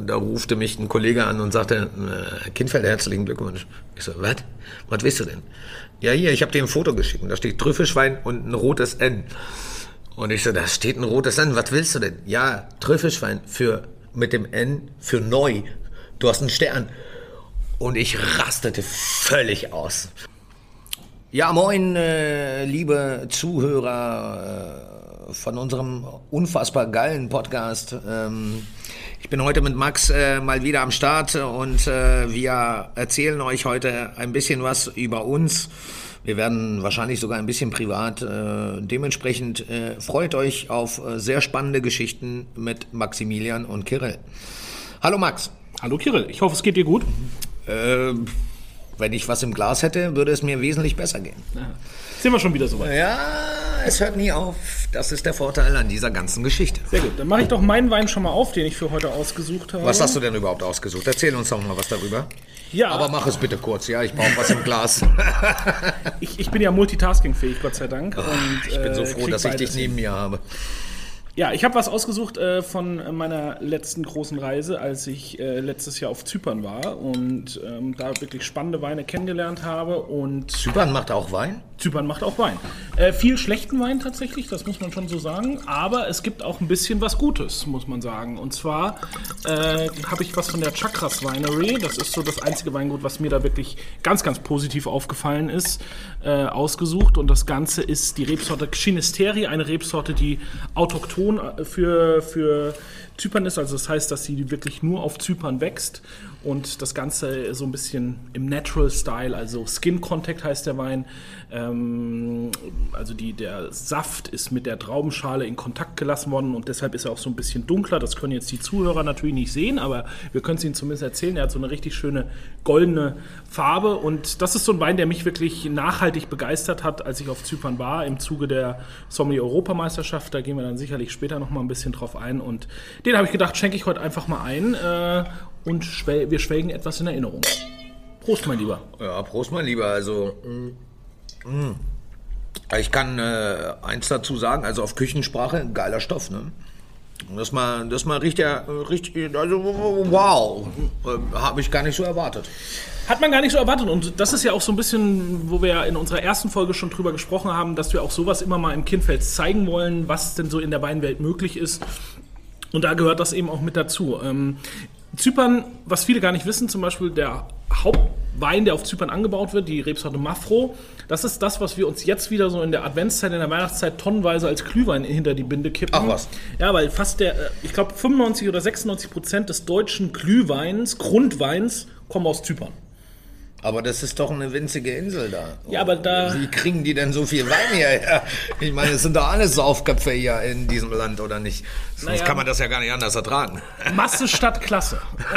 da rufte mich ein Kollege an und sagte, äh, Kindfeld, herzlichen Glückwunsch. Ich so, was? Was willst du denn? Ja, hier, ich habe dir ein Foto geschickt. Da steht Trüffelschwein und ein rotes N. Und ich so, da steht ein rotes N. Was willst du denn? Ja, Trüffelschwein für, mit dem N für neu. Du hast einen Stern. Und ich rastete völlig aus. Ja, moin, äh, liebe Zuhörer äh, von unserem unfassbar geilen Podcast. Ähm, ich bin heute mit Max äh, mal wieder am Start und äh, wir erzählen euch heute ein bisschen was über uns. Wir werden wahrscheinlich sogar ein bisschen privat. Äh, dementsprechend äh, freut euch auf äh, sehr spannende Geschichten mit Maximilian und Kirill. Hallo Max. Hallo Kirill, ich hoffe, es geht dir gut. Äh, wenn ich was im Glas hätte, würde es mir wesentlich besser gehen. Ja. Sind wir schon wieder soweit? Ja, es hört nie auf. Das ist der Vorteil an dieser ganzen Geschichte. Sehr gut, dann mache ich doch meinen Wein schon mal auf, den ich für heute ausgesucht habe. Was hast du denn überhaupt ausgesucht? Erzähl uns doch mal was darüber. Ja. Aber mach es bitte kurz, ja, ich brauche was im Glas. ich, ich bin ja multitaskingfähig, Gott sei Dank. Und, ich bin so äh, froh, dass ich dich neben mir habe. Ja, ich habe was ausgesucht äh, von meiner letzten großen Reise, als ich äh, letztes Jahr auf Zypern war und ähm, da wirklich spannende Weine kennengelernt habe. Und Zypern macht auch Wein? Zypern macht auch Wein. Äh, viel schlechten Wein tatsächlich, das muss man schon so sagen. Aber es gibt auch ein bisschen was Gutes, muss man sagen. Und zwar äh, habe ich was von der Chakras Winery. Das ist so das einzige Weingut, was mir da wirklich ganz, ganz positiv aufgefallen ist, äh, ausgesucht. Und das Ganze ist die Rebsorte Chinisteri, eine Rebsorte, die autochthon für, für Zypern ist. Also das heißt, dass sie wirklich nur auf Zypern wächst und das Ganze so ein bisschen im Natural Style, also Skin Contact heißt der Wein. Ähm, also die, der Saft ist mit der Traubenschale in Kontakt gelassen worden und deshalb ist er auch so ein bisschen dunkler. Das können jetzt die Zuhörer natürlich nicht sehen, aber wir können es ihnen zumindest erzählen. Er hat so eine richtig schöne goldene Farbe und das ist so ein Wein, der mich wirklich nachhaltig begeistert hat, als ich auf Zypern war im Zuge der Sommelier-Europameisterschaft. Da gehen wir dann sicherlich später noch mal ein bisschen drauf ein und den habe ich gedacht, schenke ich heute einfach mal ein äh, und schwel wir schwelgen etwas in Erinnerung. Prost, mein Lieber. Ja, Prost, mein Lieber. Also, mm, mm. ich kann äh, eins dazu sagen, also auf Küchensprache, geiler Stoff, ne? Das mal, das mal riecht ja richtig, also wow, äh, habe ich gar nicht so erwartet. Hat man gar nicht so erwartet. Und das ist ja auch so ein bisschen, wo wir in unserer ersten Folge schon drüber gesprochen haben, dass wir auch sowas immer mal im Kindfeld zeigen wollen, was denn so in der Weinwelt möglich ist. Und da gehört das eben auch mit dazu. Zypern, was viele gar nicht wissen, zum Beispiel der Hauptwein, der auf Zypern angebaut wird, die Rebsorte Mafro, das ist das, was wir uns jetzt wieder so in der Adventszeit, in der Weihnachtszeit tonnenweise als Glühwein hinter die Binde kippen. Ach was. Ja, weil fast der, äh, ich glaube 95 oder 96 Prozent des deutschen Glühweins, Grundweins, kommen aus Zypern. Aber das ist doch eine winzige Insel da. Ja, aber da- Wie kriegen die denn so viel Wein hierher? Ich meine, es sind doch alle Saufköpfe hier in diesem Land, oder nicht? Sonst Naja. kann man das ja gar nicht anders ertragen. Masse statt Klasse.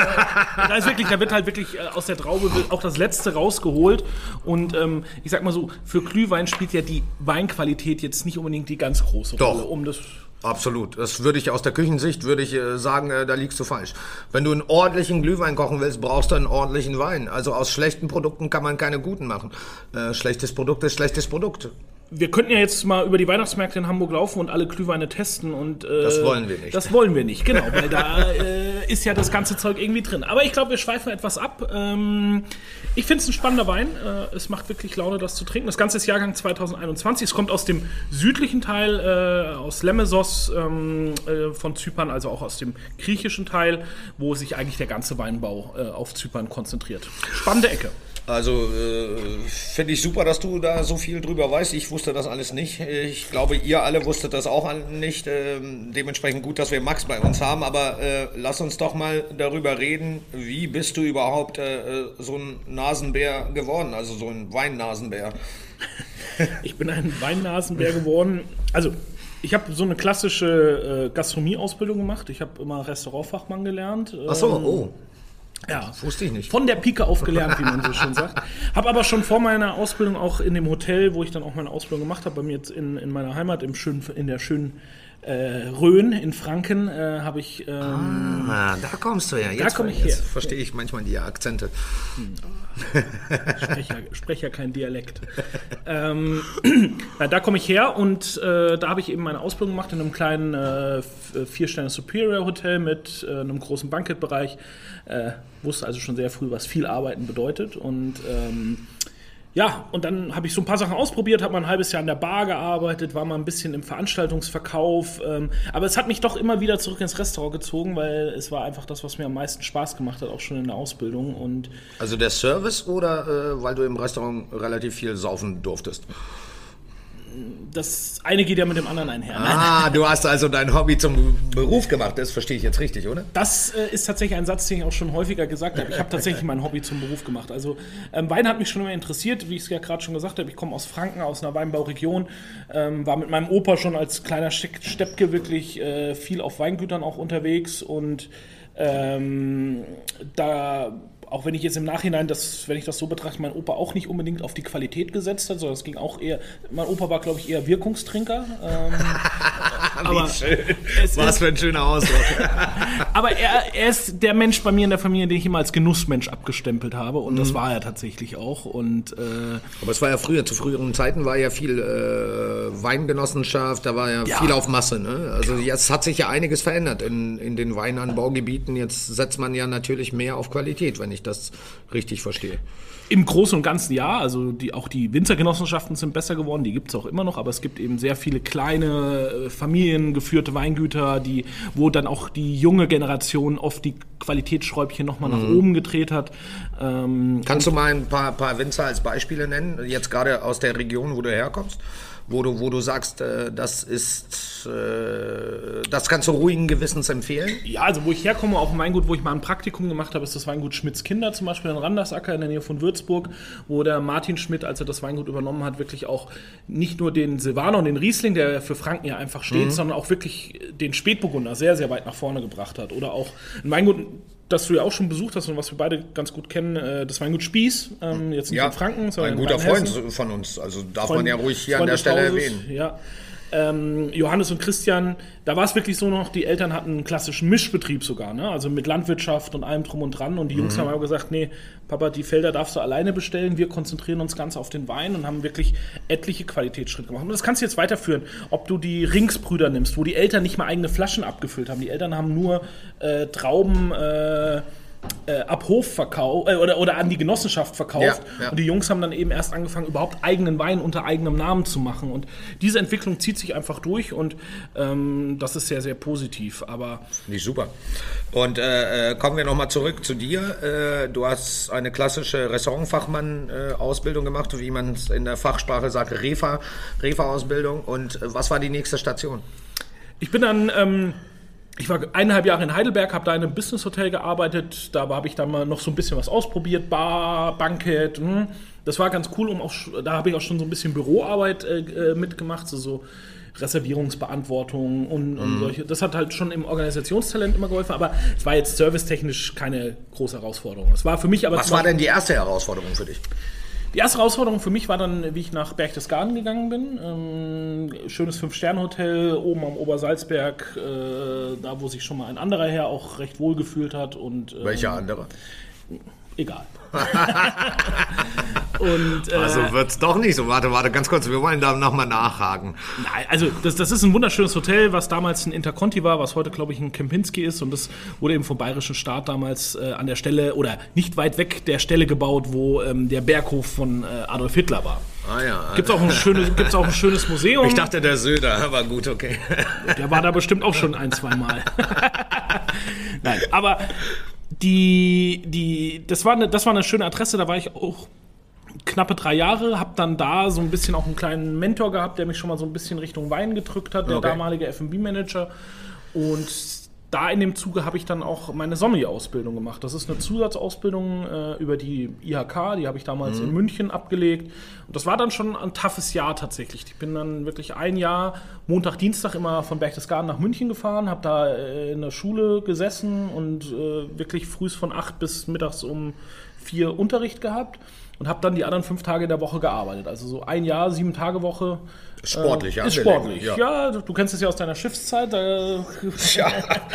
da ist wirklich, da wird halt wirklich äh, aus der Traube auch das Letzte rausgeholt. Und ähm, ich sag mal so, für Glühwein spielt ja die Weinqualität jetzt nicht unbedingt die ganz große Doch. Rolle. Um das Absolut. Das würde ich aus der Küchensicht würde ich äh, sagen, äh, da liegst du falsch. Wenn du einen ordentlichen Glühwein kochen willst, brauchst du einen ordentlichen Wein. Also aus schlechten Produkten kann man keine guten machen. Äh, schlechtes Produkt ist schlechtes Produkt. Wir könnten ja jetzt mal über die Weihnachtsmärkte in Hamburg laufen und alle Glühweine testen und äh, Das wollen wir nicht. Das wollen wir nicht, genau, weil da äh, ist ja das ganze Zeug irgendwie drin. Aber ich glaube, wir schweifen etwas ab. Ähm, ich finde es ein spannender Wein. Äh, es macht wirklich Laune, das zu trinken. Das Ganze ist Jahrgang 2021. Es kommt aus dem südlichen Teil, äh, aus Lemmesos ähm, äh, von Zypern, also auch aus dem griechischen Teil, wo sich eigentlich der ganze Weinbau äh, auf Zypern konzentriert. Spannende Ecke. Also äh, finde ich super, dass du da so viel drüber weißt. Ich wusste das alles nicht. Ich glaube, ihr alle wusstet das auch nicht. Ähm, dementsprechend gut, dass wir Max bei uns haben. Aber äh, lass uns doch mal darüber reden. Wie bist du überhaupt äh, äh, so ein Nasenbär geworden? Also so ein Weinnasenbär. Ich bin ein Weinnasenbär geworden. Also, ich habe so eine klassische äh, Gastronomieausbildung gemacht. Ich habe immer Restaurantfachmann gelernt. Ach so, Ähm, oh, Ja. wusste ich nicht. Von der Pike auf gelernt, wie man so schön sagt. Habe aber schon vor meiner Ausbildung auch in dem Hotel, wo ich dann auch meine Ausbildung gemacht habe, bei mir jetzt in, in meiner Heimat, im schönen, in der schönen äh, Rhön in Franken äh, habe ich. Ähm, ah, da kommst du ja. Jetzt, komm ich jetzt her. verstehe ich manchmal die Akzente. spreche ja, sprech ja kein Dialekt. ähm, da komme ich her und äh, da habe ich eben meine Ausbildung gemacht in einem kleinen äh, Vier-Sterne Superior Hotel mit äh, einem großen Bankettbereich. Äh, wusste also schon sehr früh, was viel Arbeiten bedeutet und ähm, ja, und dann habe ich so ein paar Sachen ausprobiert, habe mal ein halbes Jahr in der Bar gearbeitet, war mal ein bisschen im Veranstaltungsverkauf. Ähm, aber es hat mich doch immer wieder zurück ins Restaurant gezogen, weil es war einfach das, was mir am meisten Spaß gemacht hat, auch schon in der Ausbildung. Und also der Service oder äh, weil du im Restaurant relativ viel saufen durftest? Das eine geht ja mit dem anderen einher. Ah, du hast also dein Hobby zum Beruf gemacht. Das verstehe ich jetzt richtig, oder? Das äh, ist tatsächlich ein Satz, den ich auch schon häufiger gesagt habe. Ich habe tatsächlich mein Hobby zum Beruf gemacht. Also ähm, Wein hat mich schon immer interessiert, wie ich es ja gerade schon gesagt habe. Ich komme aus Franken, aus einer Weinbauregion, ähm, war mit meinem Opa schon als kleiner Steppke wirklich äh, viel auf Weingütern auch unterwegs und ähm, da auch wenn ich jetzt im Nachhinein, das, wenn ich das so betrachte, mein Opa auch nicht unbedingt auf die Qualität gesetzt hat, sondern es ging auch eher, mein Opa war, glaube ich, eher Wirkungstrinker. Ähm, aber. Was für ein schöner Ausdruck. aber er, er, ist der Mensch bei mir in der Familie, den ich immer als Genussmensch abgestempelt habe und mhm. das war er tatsächlich auch. Und, äh, aber es war ja früher, zu früheren Zeiten war ja viel äh, Weingenossenschaft, da war ja, ja, viel auf Masse. Ne? Also jetzt hat sich ja einiges verändert in, in den Weinanbaugebieten. Jetzt setzt man ja natürlich mehr auf Qualität, wenn ich das richtig verstehe. Im Großen und Ganzen ja. Also die, auch die Winzergenossenschaften sind besser geworden, die gibt es auch immer noch, aber es gibt eben sehr viele kleine, äh, familiengeführte Weingüter, die, wo dann auch die junge Generation oft die Qualitätsschräubchen nochmal mhm. nach oben gedreht hat. Ähm, Kannst du mal ein paar, paar Winzer als Beispiele nennen, jetzt gerade aus der Region, wo du herkommst? Wo du, wo du sagst, äh, das ist, äh, das kannst du ruhigen Gewissens empfehlen? Ja, also wo ich herkomme, auch ein Weingut, wo ich mal ein Praktikum gemacht habe, ist das Weingut Schmidts Kinder zum Beispiel in Randersacker in der Nähe von Würzburg, wo der Martin Schmidt, als er das Weingut übernommen hat, wirklich auch nicht nur den Silvaner und den Riesling, der für Franken ja einfach steht, mhm. sondern auch wirklich den Spätburgunder sehr, sehr weit nach vorne gebracht hat. Oder auch ein Weingut, das du ja auch schon besucht hast und was wir beide ganz gut kennen, äh, das Weingut Spieß, ähm, jetzt nicht ja, in Franken, sondern ein guter Freund von uns, also darf Freund, man ja ruhig hier Freund an der Stelle Hauses, erwähnen. Ja. Ähm, Johannes und Christian, da war es wirklich so noch, die Eltern hatten einen klassischen Mischbetrieb sogar, ne? also mit Landwirtschaft und allem drum und dran. Und die Jungs mhm. haben aber gesagt, nee, Papa, die Felder darfst du alleine bestellen, wir konzentrieren uns ganz auf den Wein und haben wirklich etliche Qualitätsschritte gemacht. Und das kannst du jetzt weiterführen, ob du die Ringsbrüder nimmst, wo die Eltern nicht mal eigene Flaschen abgefüllt haben. Die Eltern haben nur äh, Trauben... Äh, äh, ab Hof verkauft äh, oder, oder an die Genossenschaft verkauft. Ja, ja. Und die Jungs haben dann eben erst angefangen, überhaupt eigenen Wein unter eigenem Namen zu machen. Und diese Entwicklung zieht sich einfach durch und ähm, das ist sehr, sehr positiv. Aber Nicht super. Und äh, äh kommen wir nochmal zurück zu dir. Äh, du hast eine klassische Restaurantfachmann-Ausbildung gemacht, wie man es in der Fachsprache sagt, Refa, Refa-Ausbildung. Und was war die nächste Station? Ich bin dann. Ähm, ich war eineinhalb Jahre in Heidelberg, habe da in einem Business Hotel gearbeitet. Da habe ich dann mal noch so ein bisschen was ausprobiert, Bar, Bankett. Hm. Das war ganz cool, um auch, da habe ich auch schon so ein bisschen Büroarbeit äh, äh mitgemacht, so, so Reservierungsbeantwortung und, und mhm. solche. Das hat halt schon im Organisationstalent immer geholfen, aber es war jetzt servicetechnisch keine große Herausforderung. Es war für mich aber. Was war denn die erste Herausforderung für dich? Die erste Herausforderung für mich war dann, wie ich nach Berchtesgaden gegangen bin. Ähm, schönes Fünf-Sterne-Hotel oben am Obersalzberg, äh, da wo sich schon mal ein anderer Herr auch recht wohl gefühlt hat. Und, ähm, Welcher andere? Egal. Und, äh, also wird es doch nicht so. Warte, warte, ganz kurz. Wir wollen da nochmal nachhaken. Nein, also das, das ist ein wunderschönes Hotel, was damals ein Interconti war, was heute, glaube ich, ein Kempinski ist. Und das wurde eben vom Bayerischen Staat damals äh, an der Stelle oder nicht weit weg der Stelle gebaut, wo ähm, der Berghof von äh, Adolf Hitler war. Ah ja. Gibt es auch, ein schönes, gibt's auch ein schönes Museum. Ich dachte, der Söder, aber gut, okay. Der war da bestimmt auch schon ein, zwei Mal. Nein, aber die, die, das war, eine, das war eine schöne Adresse, da war ich auch knappe drei Jahre, habe dann da so ein bisschen auch einen kleinen Mentor gehabt, der mich schon mal so ein bisschen Richtung Wein gedrückt hat, der okay. damalige F&B-Manager. Und da in dem Zuge habe ich dann auch meine Sommelier-Ausbildung gemacht. Das ist eine Zusatzausbildung äh, über die IHK, die habe ich damals mhm. in München abgelegt. Und das war dann schon ein toughes Jahr tatsächlich. Ich bin dann wirklich ein Jahr, Montag, Dienstag immer von Berchtesgaden nach München gefahren, habe da äh, in der Schule gesessen und äh, wirklich frühs von acht bis mittags um vier Unterricht gehabt und habe dann die anderen fünf Tage in der Woche gearbeitet. Also so ein Jahr, sieben Tage Woche. Sportlich, äh, ja. Ist sportlich, ja. ja. Du kennst es ja aus deiner Schiffszeit. Da, ja.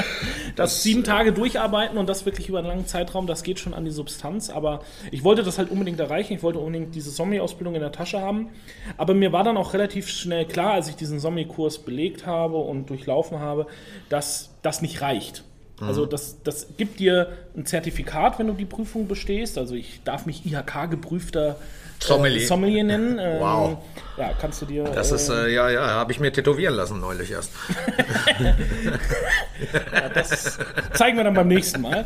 das sieben Tage durcharbeiten und das wirklich über einen langen Zeitraum, das geht schon an die Substanz. Aber ich wollte das halt unbedingt erreichen. Ich wollte unbedingt diese Zombie-Ausbildung in der Tasche haben. Aber mir war dann auch relativ schnell klar, als ich diesen Zombie-Kurs belegt habe und durchlaufen habe, dass das nicht reicht. Also das, das gibt dir ein Zertifikat, wenn du die Prüfung bestehst. Also ich darf mich IHK-geprüfter Sommelier. Äh, Sommelier nennen. Ähm, Wow. Ja, kannst du dir. Das ist, äh, ja, ja, habe ich mir tätowieren lassen neulich erst. ja, das zeigen wir dann beim nächsten Mal.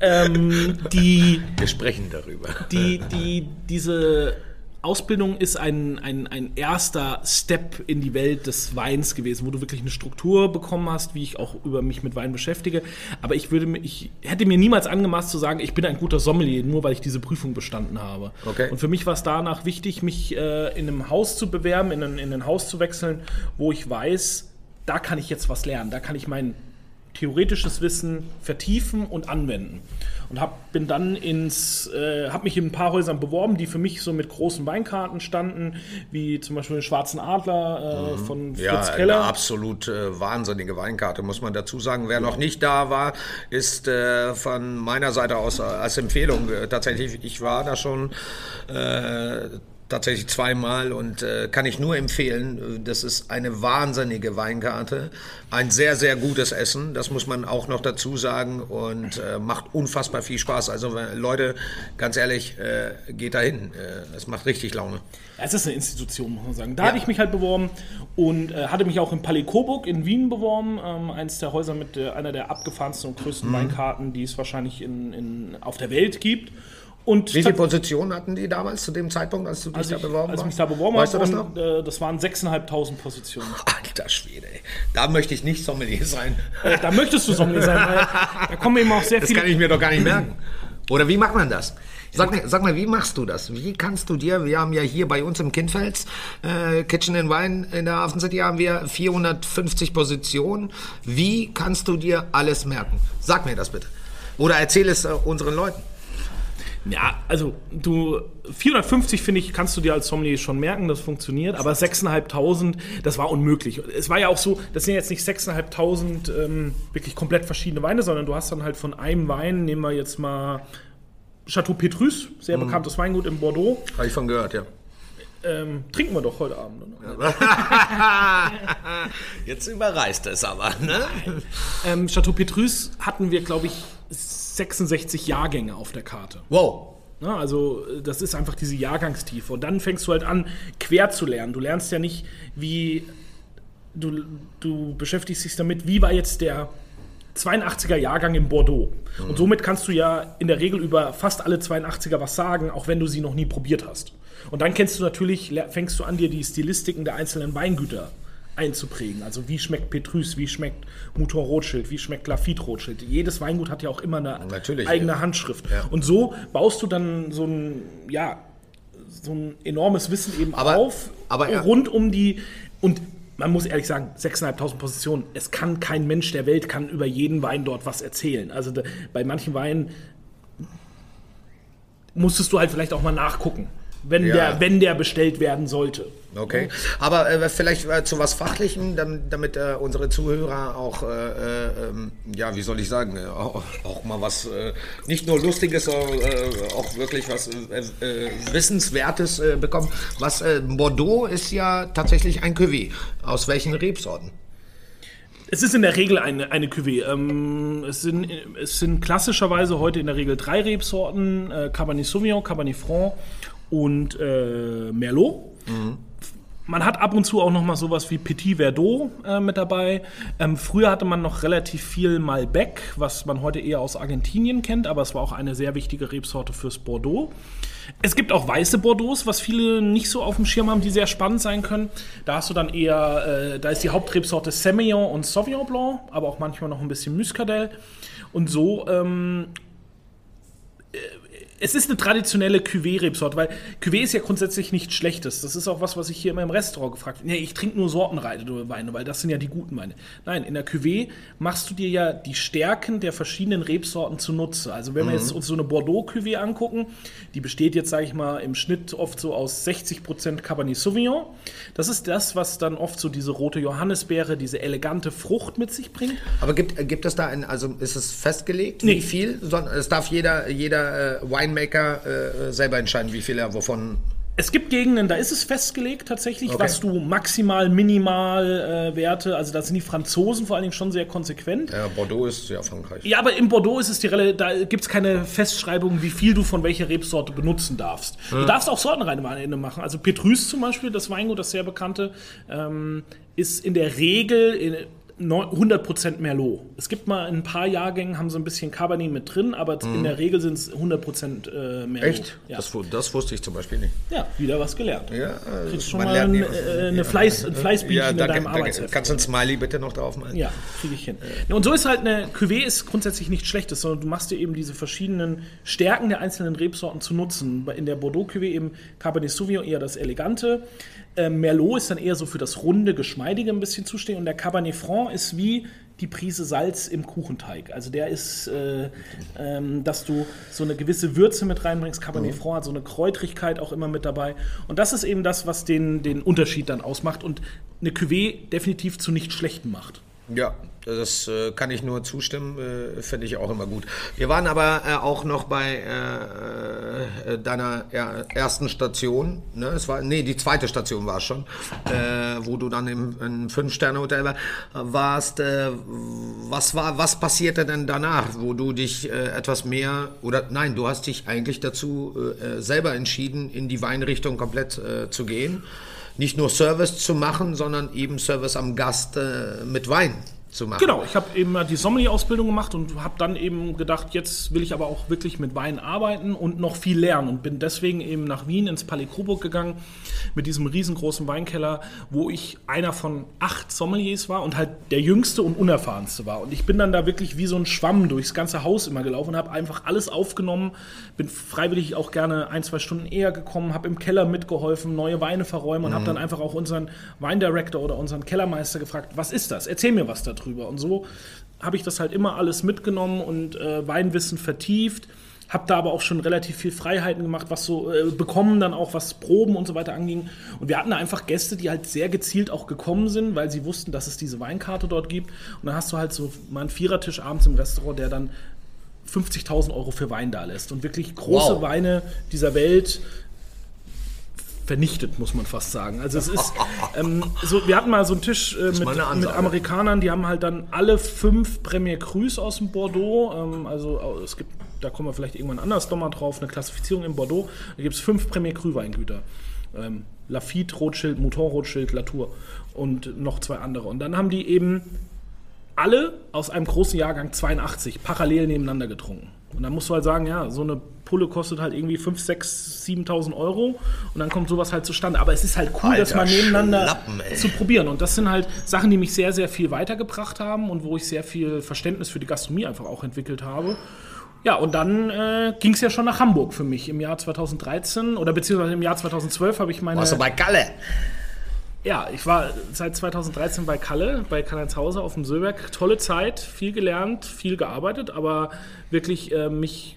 Ähm, die, Wir sprechen darüber. die, die, diese Ausbildung ist ein, ein, ein erster Step in die Welt des Weins gewesen, wo du wirklich eine Struktur bekommen hast, wie ich auch über mich mit Wein beschäftige. Aber ich würde ich hätte mir niemals angemaßt zu sagen, ich bin ein guter Sommelier, nur weil ich diese Prüfung bestanden habe. Okay. Und für mich war es danach wichtig, mich äh, in einem Haus zu bewerben, in ein, in ein Haus zu wechseln, wo ich weiß, da kann ich jetzt was lernen, da kann ich mein theoretisches Wissen vertiefen und anwenden. Und hab, bin dann ins, äh, habe mich in ein paar Häusern beworben, die für mich so mit großen Weinkarten standen, wie zum Beispiel den Schwarzen Adler äh, von Fritz Mhm. Ja, eine Keller. absolut äh, wahnsinnige Weinkarte, muss man dazu sagen. Wer noch nicht da war, ist äh, von meiner Seite aus als Empfehlung äh, tatsächlich, ich war da schon äh, tatsächlich zweimal und äh, kann ich nur empfehlen. Äh, Das ist eine wahnsinnige Weinkarte, ein sehr, sehr gutes Essen, das muss man auch noch dazu sagen und äh, macht unfassbar viel Spaß. Also wenn- Leute, ganz ehrlich, äh, geht dahin. Äh, es macht richtig Laune. Ja, Es ist eine Institution, muss man sagen. Da hatte ich mich halt beworben und äh, hatte mich auch im Palais Coburg in Wien beworben. Ähm, eins der Häuser mit äh, einer der abgefahrensten und größten Mhm. Weinkarten, die es wahrscheinlich in, in, auf der Welt gibt. Und Wie viele Positionen hatten die damals zu dem Zeitpunkt, als du dich als da beworben als ich hast? mich da beworben weißt habe, du das noch? und, äh, das waren 6.500 Positionen. Alter Schwede, ey. da möchte ich nicht Sommelier sein. Äh, da möchtest du Sommelier sein, weil da kommen eben auch sehr Das viele kann ich mir doch gar nicht merken. Oder wie macht man das? Sag mir, sag mal, wie machst du das? Wie kannst du dir, wir haben ja hier bei uns im Kindfels, äh, Kitchen and Wine in der Hafen City haben wir 450 Positionen. Wie kannst du dir alles merken? Sag mir das bitte. Oder erzähl es äh, unseren Leuten. Ja, also du 450 finde ich, kannst du dir als Sommelier schon merken, das funktioniert, aber 6.500, das war unmöglich. Es war ja auch so, das sind jetzt nicht 6.500 ähm, wirklich komplett verschiedene Weine, sondern du hast dann halt von einem Wein, nehmen wir jetzt mal Chateau Petrus, sehr bekanntes Weingut in Bordeaux, Habe ich von gehört, ja. ähm, trinken wir doch heute Abend. Oder? Jetzt überreißt es aber, ne? Ähm, Chateau Petrus hatten wir, glaube ich, 66 Jahrgänge auf der Karte. Wow. Ne, also äh, das ist einfach diese Jahrgangstiefe. Und dann fängst du halt an, quer zu lernen. Du lernst ja nicht, wie du, du beschäftigst dich damit, wie war jetzt der 82er Jahrgang in Bordeaux. Und somit kannst du ja in der Regel über fast alle 82er was sagen, auch wenn du sie noch nie probiert hast. Und dann kennst du natürlich, fängst du an, dir die Stilistiken der einzelnen Weingüter einzuprägen. Also wie schmeckt Petrus, wie schmeckt Mouton Rothschild, wie schmeckt Lafitte Rothschild. Jedes Weingut hat ja auch immer eine Natürlich, eigene ja. Handschrift. Und so baust du dann so ein, ja, so ein enormes Wissen eben Aber- auf, aber er- rund um die, und man muss ehrlich sagen, 6.500 Positionen, es kann kein Mensch der Welt kann über jeden Wein dort was erzählen. Also da, bei manchen Weinen musstest du halt vielleicht auch mal nachgucken, wenn, Ja. der, wenn der bestellt werden sollte. Okay, aber äh, vielleicht äh, zu was Fachlichem, damit, damit äh, unsere Zuhörer auch, äh, äh, ähm, ja, wie soll ich sagen, äh, auch, auch mal was, nicht nur Lustiges, sondern auch wirklich was Wissenswertes bekommen. Was äh, Bordeaux ist ja tatsächlich ein Cuvée. Aus welchen Rebsorten? Es ist in der Regel eine, eine Cuvée. Ähm, es, sind, es sind klassischerweise heute in der Regel drei Rebsorten: Cabernet Sauvignon, Cabernet Franc und Merlot. Man hat ab und zu auch noch mal sowas wie Petit Verdot äh, mit dabei. Ähm, früher hatte man noch relativ viel Malbec, was man heute eher aus Argentinien kennt, aber es war auch eine sehr wichtige Rebsorte fürs Bordeaux. Es gibt auch weiße Bordeaux, was viele nicht so auf dem Schirm haben, die sehr spannend sein können. Da hast du dann eher, äh, da ist die Hauptrebsorte Semillon und Sauvignon Blanc, aber auch manchmal noch ein bisschen Muscadel. Und so ähm, es ist eine traditionelle Cuvée-Rebsorte, weil Cuvée ist ja grundsätzlich nichts Schlechtes. Das ist auch was, was ich hier immer im Restaurant gefragt habe. Nee, ich trinke nur Sortenweine, weil das sind ja die guten Weine. Nein, in der Cuvée machst du dir ja die Stärken der verschiedenen Rebsorten zunutze. Also wenn wir jetzt uns so eine Bordeaux-Cuvée angucken, die besteht jetzt, sage ich mal, im Schnitt oft so aus 60% Cabernet Sauvignon. Das ist das, was dann oft so diese rote Johannisbeere, diese elegante Frucht mit sich bringt. Aber gibt, gibt es da ein, also ist es festgelegt, Nee. wie viel? Es darf jeder, jeder äh, Winemaker äh, selber entscheiden, wie viel er wovon. Es gibt Gegenden, da ist es festgelegt tatsächlich, Okay. was du maximal, minimal äh, Werte, also da sind die Franzosen vor allen Dingen schon sehr konsequent. Ja, Bordeaux ist ja Frankreich. Ja, aber in Bordeaux ist es die Rele da gibt es keine Festschreibung, wie viel du von welcher Rebsorte benutzen darfst. Du darfst auch sortenreine Weine machen. Also Petrus zum Beispiel, das Weingut, das sehr bekannte, ähm, ist in der Regel in 100% Merlot. Es gibt mal in ein paar Jahrgängen, haben so ein bisschen Cabernet mit drin, aber in der Regel sind es 100% äh, Merlot. Echt? Ja. Das, das wusste ich zum Beispiel nicht. ja, wieder was gelernt. Ja, äh, Kriegst schon mal ein, äh, eine Fleiß, ein Fleißbienchen Ja, in danke, deinem danke. Arbeitsheft. Kannst du ein Smiley bitte noch drauf malen? Ja, kriege ich hin. Und so ist halt eine Cuvée ist grundsätzlich nichts Schlechtes, sondern du machst dir eben diese verschiedenen Stärken der einzelnen Rebsorten zu nutzen. In der Bordeaux Cuvée eben Cabernet Sauvignon eher das Elegante. Ähm, Merlot ist dann eher so für das runde, geschmeidige ein bisschen zustehen. Und der Cabernet Franc ist wie die Prise Salz im Kuchenteig. Also der ist, äh, ähm, dass du so eine gewisse Würze mit reinbringst. Cabernet Franc hat so eine Kräutrigkeit auch immer mit dabei. Und das ist eben das, was den, den Unterschied dann ausmacht und eine Cuvée definitiv zu nichts Schlechten macht. Ja, das äh, kann ich nur zustimmen, äh, finde ich auch immer gut. Wir waren aber äh, auch noch bei äh, äh, deiner er, ersten Station, ne? Es war, nee, die zweite Station war es schon, äh, wo du dann im, im Fünf-Sterne-Hotel war, warst. Was war, was passierte denn danach, wo du dich etwas mehr oder nein, du hast dich eigentlich dazu selber entschieden, in die Weinrichtung komplett zu gehen? Nicht nur Service zu machen, sondern eben Service am Gast mit Wein zu machen. Genau, ich habe eben die Sommelier-Ausbildung gemacht und habe dann eben gedacht, jetzt will ich aber auch wirklich mit Wein arbeiten und noch viel lernen und bin deswegen eben nach Wien ins Palais Coburg gegangen mit diesem riesengroßen Weinkeller, wo ich einer von acht Sommeliers war und halt der jüngste und unerfahrenste war. Und ich bin dann da wirklich wie so ein Schwamm durchs ganze Haus immer gelaufen und habe einfach alles aufgenommen, bin freiwillig auch gerne ein, zwei Stunden eher gekommen, habe im Keller mitgeholfen, neue Weine verräumen und habe dann einfach auch unseren Weindirektor oder unseren Kellermeister gefragt, was ist das? Erzähl mir was darüber. Und so habe ich das halt immer alles mitgenommen und äh, Weinwissen vertieft. Habe da aber auch schon relativ viel Freiheiten gemacht, was so äh, bekommen dann auch, was Proben und so weiter anging. Und wir hatten da einfach Gäste, die halt sehr gezielt auch gekommen sind, weil sie wussten, dass es diese Weinkarte dort gibt. Und dann hast du halt so mal einen Vierertisch abends im Restaurant, der dann 50.000 Euro für Wein da lässt und wirklich große Wow. Weine dieser Welt vernichtet, muss man fast sagen. Also es ist ähm, so, wir hatten mal so einen Tisch äh, mit, mit. Amerikanern, die haben halt dann alle fünf Premier Crus aus dem Bordeaux, ähm, also es gibt, da kommen wir vielleicht irgendwann anders nochmal drauf, eine Klassifizierung im Bordeaux, da gibt es fünf Premier Cru Weingüter. Ähm, Lafitte, Rothschild, Mouton Rothschild, Latour und noch zwei andere. Und dann haben die eben alle aus einem großen Jahrgang 82 parallel nebeneinander getrunken. Und dann musst du halt sagen, ja, so eine Pulle kostet halt irgendwie 5, 6, 7.000 Euro und dann kommt sowas halt zustande. Aber es ist halt cool, das Alter mal nebeneinander zu probieren. Und das sind halt Sachen, die mich sehr, sehr viel weitergebracht haben und wo ich sehr viel Verständnis für die Gastronomie einfach auch entwickelt habe. Ja, und dann äh, ging es ja schon nach Hamburg für mich im Jahr 2013 oder beziehungsweise im Jahr 2012 habe ich meine... Warst du bei Kalle? Ja, ich war seit 2013 bei Kalle, bei Karl-Heinz-Hauser auf dem Söllberg. Tolle Zeit, viel gelernt, viel gearbeitet, aber wirklich äh, mich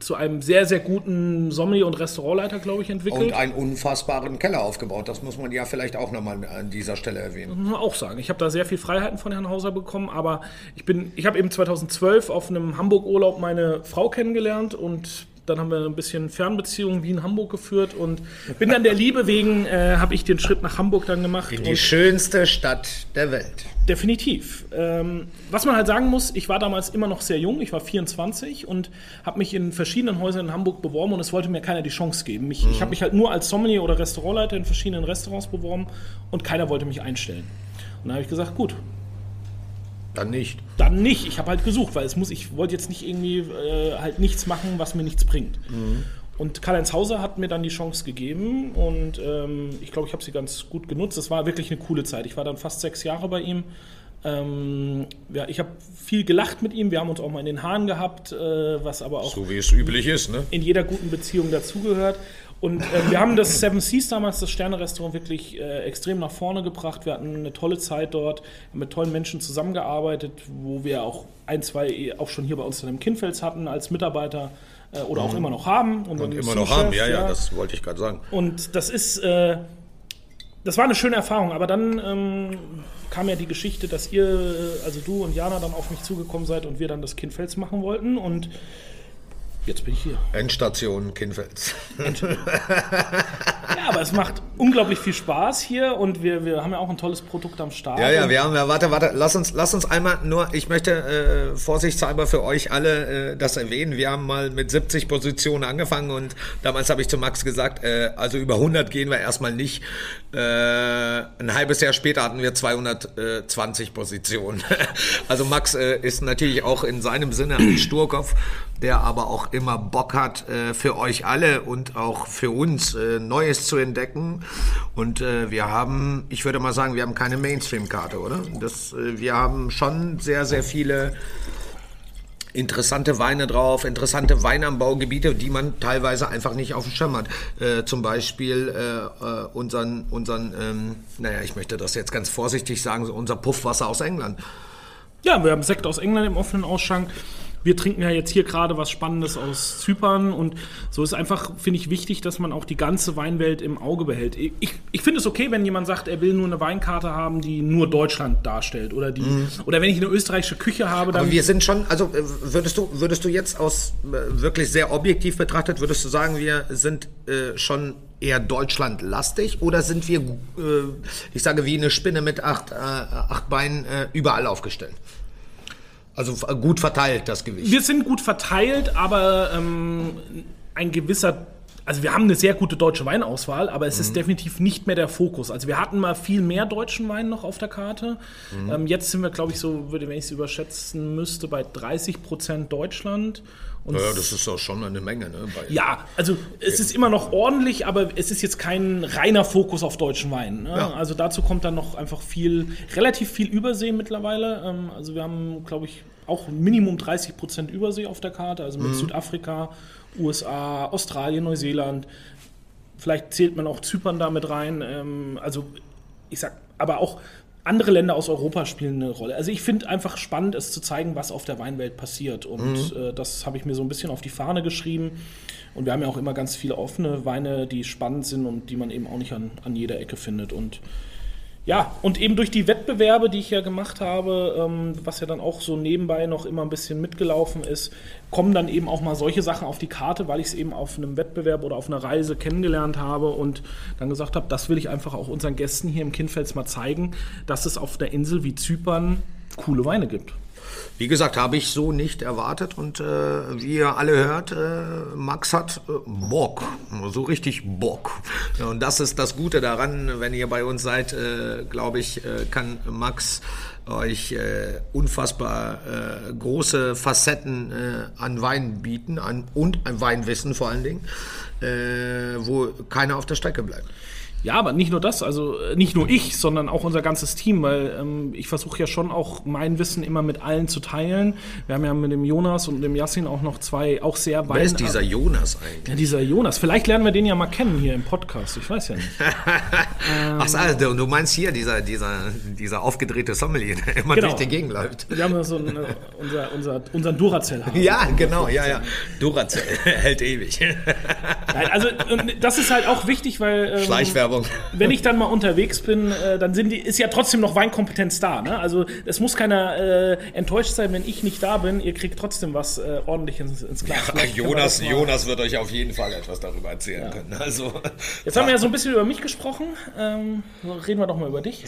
zu einem sehr, sehr guten Sommelier und Restaurantleiter, glaube ich, entwickelt. Und einen unfassbaren Keller aufgebaut. Das muss man ja vielleicht auch nochmal an dieser Stelle erwähnen. muss man auch sagen. Ich habe da sehr viel Freiheiten von Herrn Hauser bekommen, aber ich bin, ich habe eben 2012 auf einem Hamburg-Urlaub meine Frau kennengelernt und dann haben wir ein bisschen Fernbeziehungen wie in Hamburg geführt und bin dann der Liebe wegen, äh, habe ich den Schritt nach Hamburg dann gemacht. In die schönste Stadt der Welt. Definitiv. Ähm, was man halt sagen muss, ich war damals immer noch sehr jung, ich war 24 und habe mich in verschiedenen Häusern in Hamburg beworben und es wollte mir keiner die Chance geben. Mich, Ich habe mich halt nur als Sommelier oder Restaurantleiter in verschiedenen Restaurants beworben und keiner wollte mich einstellen. Und dann habe ich gesagt, gut, Dann nicht. dann nicht. Ich habe halt gesucht, weil es muss, ich wollte jetzt nicht irgendwie äh, halt nichts machen, was mir nichts bringt. Und Karl-Heinz Hauser hat mir dann die Chance gegeben und ähm, ich glaube, ich habe sie ganz gut genutzt. Das war wirklich eine coole Zeit. Ich war dann fast sechs Jahre bei ihm. Ähm, ja, ich habe viel gelacht mit ihm. Wir haben uns auch mal in den Haaren gehabt, äh, was aber auch So wie es üblich ist, ne? in jeder guten Beziehung dazugehört. Und äh, wir haben das Seven Seas damals, das Sterne-Restaurant, wirklich äh, extrem nach vorne gebracht. Wir hatten eine tolle Zeit dort, mit tollen Menschen zusammengearbeitet, wo wir auch ein, zwei auch schon hier bei uns in dem Kindfels hatten als Mitarbeiter äh, oder auch immer noch haben. Mhm. Und immer noch haben, ja, ja, das wollte ich gerade sagen. Und das ist, äh, das war eine schöne Erfahrung. Aber dann ähm, kam ja die Geschichte, dass ihr, äh, also du und Jana, dann auf mich zugekommen seid und wir dann das Kindfels machen wollten. Und jetzt bin ich hier. Endstation Kinfels. Ja, aber es macht unglaublich viel Spaß hier und wir, wir haben ja auch ein tolles Produkt am Start. Ja, ja, wir haben ja, warte, warte, lass uns, lass uns einmal nur, ich möchte äh, vorsichtshalber für euch alle äh, das erwähnen. Wir haben mal mit 70 Positionen angefangen und damals habe ich zu Max gesagt, äh, also über 100 gehen wir erstmal nicht. Äh, ein halbes Jahr später hatten wir 220 Positionen. also Max äh, ist natürlich auch in seinem Sinne ein Sturkopf, der aber auch immer Bock hat äh, für euch alle und auch für uns äh, Neues zu entdecken. Und äh, wir haben, ich würde mal sagen, wir haben keine Mainstream-Karte, oder? Das, äh, wir haben schon sehr, sehr viele interessante Weine drauf, interessante Weinanbaugebiete, die man teilweise einfach nicht auf dem Schirm hat. Äh, zum Beispiel äh, äh, unseren, unseren ähm, naja, ich möchte das jetzt ganz vorsichtig sagen, unser Puffwasser aus England. Ja, wir haben Sekt aus England im offenen Ausschank. Wir trinken ja jetzt hier gerade was Spannendes aus Zypern und so ist einfach, finde ich, wichtig, dass man auch die ganze Weinwelt im Auge behält. Ich, ich finde es okay, wenn jemand sagt, er will nur eine Weinkarte haben, die nur Deutschland darstellt oder die oder wenn ich eine österreichische Küche habe, dann Aber wir sind schon, also äh, würdest du, würdest du jetzt aus äh, wirklich sehr objektiv betrachtet, würdest du sagen, wir sind äh, schon eher Deutschlandlastig oder sind wir, äh, ich sage wie eine Spinne mit acht, äh, acht Beinen äh, überall aufgestellt? Also gut verteilt das Gewicht. wir sind gut verteilt, aber ähm, ein gewisser also wir haben eine sehr gute deutsche Weinauswahl, aber es ist definitiv nicht mehr der Fokus. Also wir hatten mal viel mehr deutschen Wein noch auf der Karte. Ähm, jetzt sind wir, glaube ich, so, würde, wenn ich es überschätzen müsste, bei 30 Prozent Deutschland. Und ja, das ist doch schon eine Menge, ne? Ja, also es ist immer noch ordentlich, aber es ist jetzt kein reiner Fokus auf deutschen Wein. Ne? Ja. Also dazu kommt dann noch einfach viel, relativ viel Übersee mittlerweile. Ähm, Also wir haben, glaube ich, auch Minimum 30 Prozent Übersee auf der Karte, also mit Südafrika, USA, Australien, Neuseeland. Vielleicht zählt man auch Zypern damit rein. Ähm, Also ich sag, aber auch andere Länder aus Europa spielen eine Rolle. Also ich finde einfach spannend, es zu zeigen, was auf der Weinwelt passiert. Und äh, das habe ich mir so ein bisschen auf die Fahne geschrieben. Und wir haben ja auch immer ganz viele offene Weine, die spannend sind und die man eben auch nicht an, an jeder Ecke findet. Und ja, und eben durch die Wettbewerbe, die ich ja gemacht habe, ähm, was ja dann auch so nebenbei noch immer ein bisschen mitgelaufen ist, kommen dann eben auch mal solche Sachen auf die Karte, weil ich es eben auf einem Wettbewerb oder auf einer Reise kennengelernt habe und dann gesagt habe, das will ich einfach auch unseren Gästen hier im Kindfels mal zeigen, dass es auf der Insel wie Zypern coole Weine gibt. Wie gesagt, habe ich so nicht erwartet und äh, wie ihr alle hört, äh, Max hat äh, Bock, so richtig Bock. Und das ist das Gute daran, wenn ihr bei uns seid, äh, glaube ich, äh, kann Max euch äh, unfassbar äh, große Facetten äh, an Wein bieten an, und ein Weinwissen vor allen Dingen, äh, wo keiner auf der Strecke bleibt. Ja, aber nicht nur das, also äh, nicht nur ich, sondern auch unser ganzes Team, weil ähm, ich versuche ja schon auch mein Wissen immer mit allen zu teilen. Wir haben ja mit dem Jonas und dem Yassin auch noch zwei auch sehr Wer ist dieser Jonas eigentlich? Ja, dieser Jonas. Vielleicht lernen wir den ja mal kennen hier im Podcast. Ich weiß ja nicht. Ach so, also, du meinst hier dieser, dieser, dieser aufgedrehte Sommelier, der immer Genau. durch die Gegend läuft. Wir haben ja so einen, äh, unser, unser, unseren Duracell. Ja, genau, ja, ja. Duracell hält ewig. Nein, also das ist halt auch wichtig, weil ähm, Schleichwerbung. Wenn ich dann mal unterwegs bin, äh, dann sind die, ist ja trotzdem noch Weinkompetenz da. Ne? Also es muss keiner äh, enttäuscht sein, wenn ich nicht da bin. Ihr kriegt trotzdem was äh, ordentlich ins, ins Glas. Wir Jonas, Jonas wird euch auf jeden Fall etwas darüber erzählen können. Also, Jetzt haben wir ja so ein bisschen über mich gesprochen. Ähm, reden wir doch mal über dich.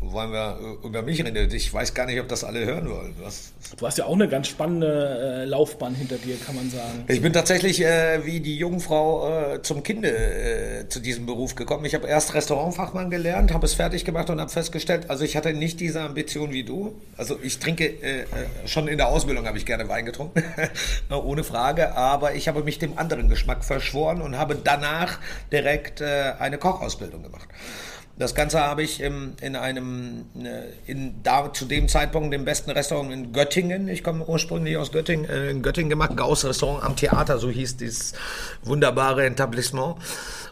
wollen wir äh, über mich reden? Ich weiß gar nicht, ob das alle hören wollen. Was? Du hast ja auch eine ganz spannende äh, Laufbahn hinter dir, kann man sagen. Ich bin tatsächlich äh, wie die Jungfrau zum Kinde zu diesem Beruf gekommen. Ich habe erst Restaurantfachmann gelernt, habe es fertig gemacht und habe festgestellt, also ich hatte nicht diese Ambition wie du. Also ich trinke äh, äh, schon in der Ausbildung habe ich gerne Wein getrunken, ohne Frage. Aber ich habe mich dem anderen Geschmack verschworen und habe danach direkt äh, eine Kochausbildung gemacht. Das Ganze habe ich im, in einem, äh, in, da zu dem Zeitpunkt dem besten Restaurant in Göttingen, ich komme ursprünglich aus Göttingen, äh, in Göttingen gemacht, Gauss Restaurant am Theater, so hieß dieses wunderbare Etablissement.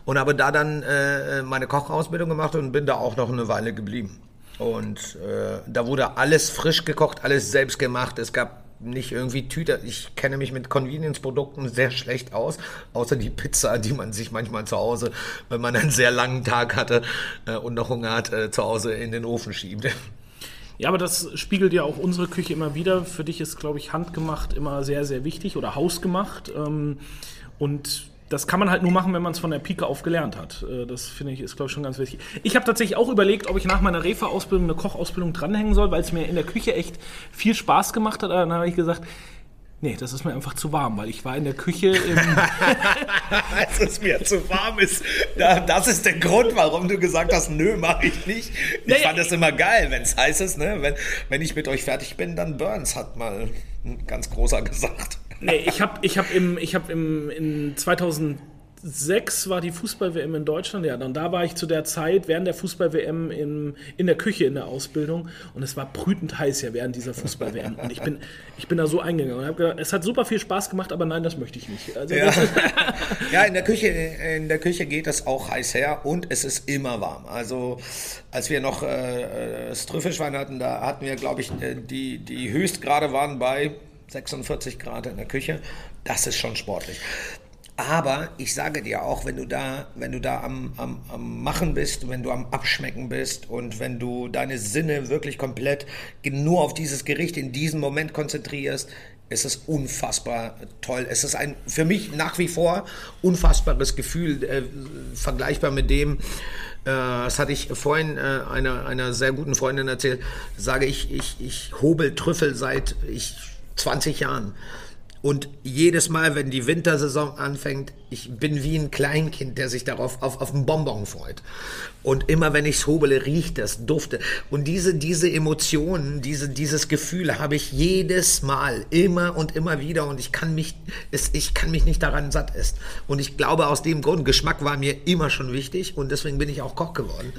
Und habe da dann äh, meine Kochausbildung gemacht und bin da auch noch eine Weile geblieben. Und äh, da wurde alles frisch gekocht, alles selbst gemacht. Es gab nicht irgendwie Tüte. Ich kenne mich mit Convenience-Produkten sehr schlecht aus, außer die Pizza, die man sich manchmal zu Hause, wenn man einen sehr langen Tag hatte äh, und noch Hunger hat, äh, zu Hause in den Ofen schiebt. Ja, aber das spiegelt ja auch unsere Küche immer wieder. Für dich ist, glaube ich, handgemacht immer sehr, sehr wichtig oder hausgemacht. Ähm, und das kann man halt nur machen, wenn man es von der Pike auf gelernt hat. Äh, das finde ich, ist, glaube ich, schon ganz wichtig. Ich habe tatsächlich auch überlegt, ob ich nach meiner Refa-Ausbildung eine Kochausbildung dranhängen soll, weil es mir in der Küche echt viel Spaß gemacht hat. Dann habe ich gesagt, Nee, das ist mir einfach zu warm, weil ich war in der Küche. Als es mir zu warm ist, das ist der Grund, warum du gesagt hast, nö, mache ich nicht. Ich naja, fand das immer geil, wenn es heiß ist, ne? Wenn, wenn ich mit euch fertig bin, dann Burns, hat mal ein ganz großer gesagt. Nee, ich habe ich hab im, ich hab im in 2000 2006 war die Fußball-WM in Deutschland. Ja, dann da war ich zu der Zeit während der Fußball-WM in, in der Küche in der Ausbildung und es war brütend heiß ja während dieser Fußball-WM. Und ich bin, ich bin da so eingegangen und habe gedacht, es hat super viel Spaß gemacht, aber nein, das möchte ich nicht. Also, ja. ja, in der Küche, in der Küche geht es auch heiß her und es ist immer warm. Also als wir noch äh, das Trüffelschwein hatten, da hatten wir, glaube ich, äh, die, die Höchstgrade waren bei 46 Grad in der Küche. Das ist schon sportlich. Aber ich sage dir auch, wenn du da, wenn du da am, am, am Machen bist, wenn du am Abschmecken bist und wenn du deine Sinne wirklich komplett nur auf dieses Gericht in diesem Moment konzentrierst, ist es unfassbar toll. Es ist ein für mich nach wie vor unfassbares Gefühl, äh, vergleichbar mit dem, äh, das hatte ich vorhin äh, einer, einer sehr guten Freundin erzählt, sage ich, ich, ich hobel Trüffel seit ich 20 Jahren. Und jedes Mal, wenn die Wintersaison anfängt, ich bin wie ein Kleinkind, der sich darauf auf, auf einen Bonbon freut. Und immer wenn ich es hobele, riecht das, dufte. Und diese, diese Emotionen, diese, dieses Gefühl habe ich jedes Mal, immer und immer wieder. Und ich kann mich, es, ich kann mich nicht daran satt essen. Und ich glaube, aus dem Grund, Geschmack war mir immer schon wichtig. Und deswegen bin ich auch Koch geworden.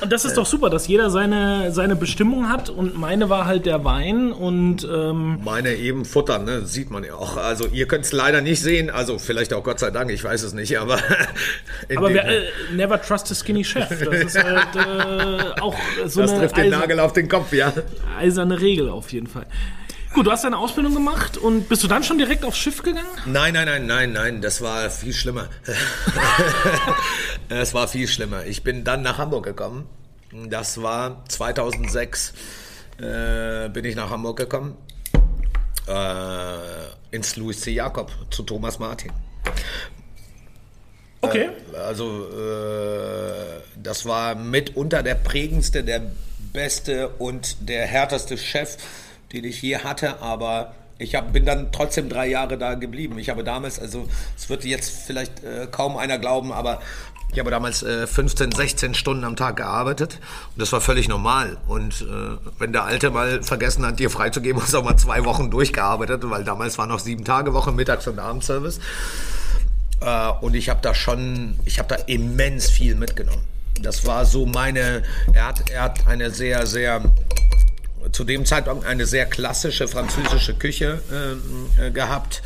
Und das ist doch super, dass jeder seine, seine Bestimmung hat und meine war halt der Wein und ähm meine eben Futter, ne? sieht man ja auch. Also ihr könnt es leider nicht sehen, also vielleicht auch Gott sei Dank, ich weiß es nicht, aber aber wer, äh, never trust a skinny chef. Das ist halt äh, auch so das eine trifft den Nagel auf den Kopf, ja. Eiserne Regel auf jeden Fall. Gut, du hast deine Ausbildung gemacht und bist du dann schon direkt aufs Schiff gegangen? Nein, nein, nein, nein, nein, das war viel schlimmer. Es war viel schlimmer. Ich bin dann nach Hamburg gekommen. Das war 2006 äh, bin ich nach Hamburg gekommen. Äh, ins Louis C. Jakob zu Thomas Martin. Okay. Äh, also äh, das war mitunter der prägendste, der beste und der härteste Chef, den ich je hatte, aber ich hab, bin dann trotzdem drei Jahre da geblieben. Ich habe damals, also es wird jetzt vielleicht äh, kaum einer glauben, aber ich habe damals äh, 15, 16 Stunden am Tag gearbeitet und das war völlig normal. Und äh, wenn der Alte mal vergessen hat, dir freizugeben, hast du auch mal zwei Wochen durchgearbeitet, weil damals war noch sieben Tage Woche, Mittags- und Abendservice. Äh, und ich habe da schon, ich habe da immens viel mitgenommen. Das war so meine, er hat, er hat eine sehr, sehr zu dem Zeitpunkt eine sehr klassische französische Küche äh, äh gehabt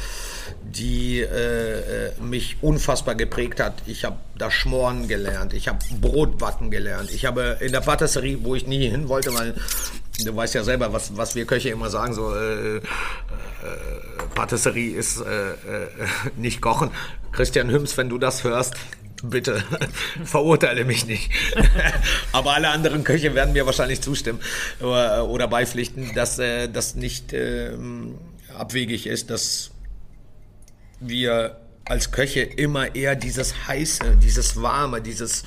die äh, äh, mich unfassbar geprägt hat. Ich habe da Schmoren gelernt, ich habe Brotbacken gelernt, ich habe in der Patisserie, wo ich nie hin wollte, weil du weißt ja selber, was, was wir Köche immer sagen, so äh, äh, Patisserie ist äh, äh, nicht kochen. Christian Hüms, wenn du das hörst, bitte verurteile mich nicht. Aber alle anderen Köche werden mir wahrscheinlich zustimmen oder, beipflichten, dass äh, das nicht äh, abwegig ist, dass wir als Köche immer eher dieses heiße, dieses warme, dieses